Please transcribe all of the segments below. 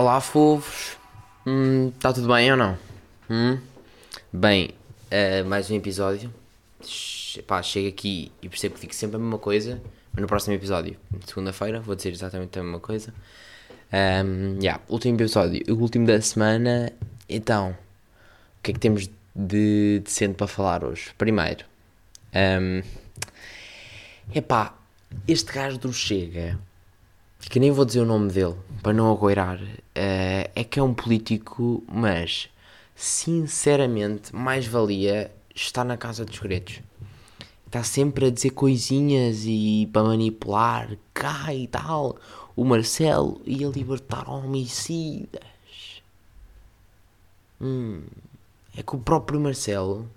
Olá, fofos. Hum, tá tudo bem ou não? Hum? Bem, uh, mais um episódio. Pá, chego aqui e percebo que digo sempre a mesma coisa, mas no próximo episódio, segunda-feira, vou dizer exatamente a mesma coisa. Um, yeah, último episódio, o último da semana. Então, o que é que temos de decente para falar hoje? Primeiro, um, epá, este gajo do Chega, que nem vou dizer o nome dele, para não agoirar, eh, é que é um político, mas sinceramente mais valia estar na Casa dos Segredos. Está sempre a dizer coisinhas e para manipular, cá e tal. O Marcelo ia libertar homicidas. Hum, é que o próprio Marcelo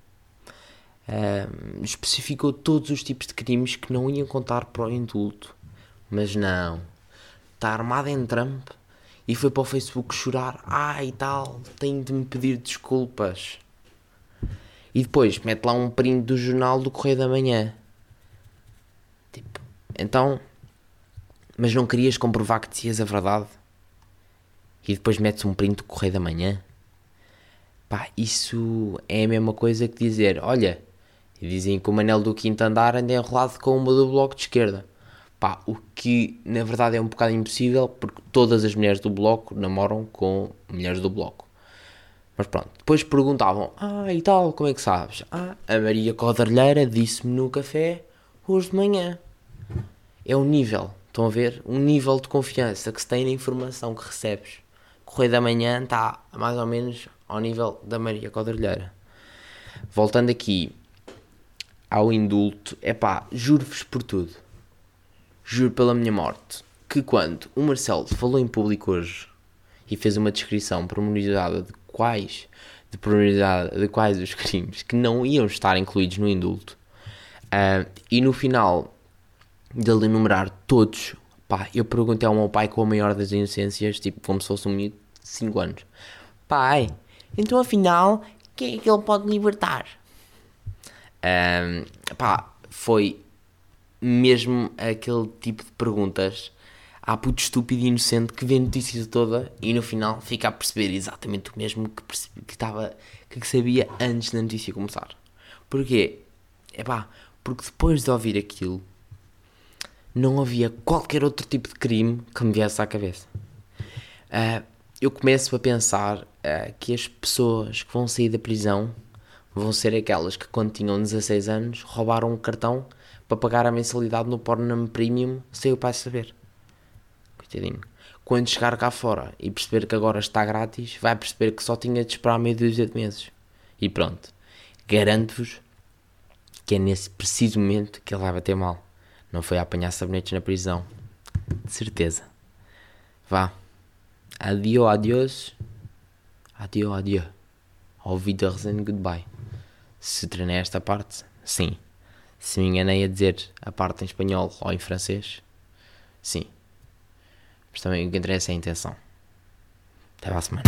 ahm, especificou todos os tipos de crimes que não iam contar para o indulto. Mas não. Está armado em Trump e foi para o Facebook chorar. Ah, e tal, tenho de me pedir desculpas. E depois mete lá um print do jornal do Correio da Manhã. Tipo, então. Mas não querias comprovar que dizias a verdade? E depois metes um print do Correio da Manhã? Pá, isso é a mesma coisa que dizer: olha, dizem que o Manel do quinto andar anda enrolado com uma do bloco de esquerda. Pá, o que na verdade é um bocado impossível porque todas as mulheres do bloco namoram com mulheres do bloco. Mas pronto, depois perguntavam: Ah, e tal, como é que sabes? Ah, a Maria Codalheira disse-me no café hoje de manhã. É um nível, estão a ver? Um nível de confiança que se tem na informação que recebes. Correio da Manhã está mais ou menos ao nível da Maria Codalheira. Voltando aqui ao indulto, é pá, juro-vos por tudo, juro pela minha morte, que quando o Marcelo falou em público hoje e fez uma descrição pormenorizada de quais, de de quais os crimes que não iam estar incluídos no indulto, ah, e no final dele enumerar todos, pá, eu perguntei ao meu pai com a maior das inocências, tipo, como se fosse um menino de 5 anos: Pai, então afinal, quem é que ele pode libertar? Ahm, pá, foi mesmo aquele tipo de perguntas há puto estúpido e inocente que vê a notícia toda e no final fica a perceber exatamente o mesmo que que estava que sabia antes da notícia começar. Porquê? É pá, porque depois de ouvir aquilo não havia qualquer outro tipo de crime que me viesse à cabeça. Ah, eu começo a pensar ah, que as pessoas que vão sair da prisão vão ser aquelas que, quando tinham 16 anos, roubaram um cartão para pagar a mensalidade no Pornhub Premium sem o pai saber. Coitadinho. Quando chegar cá fora e perceber que agora está grátis, vai perceber que só tinha de esperar meio dúzia de meses. E pronto. Garanto-vos que é nesse preciso momento que ele vai bater mal. Não foi a apanhar sabonetes na prisão. De certeza. Vá. Adio, adiós. Adio, adio. Au Wiedersehen, goodbye. Se treinei esta parte, sim. Se me enganei a dizer a parte em espanhol ou em francês, sim. Mas também o que interessa é a intenção. Até a semana.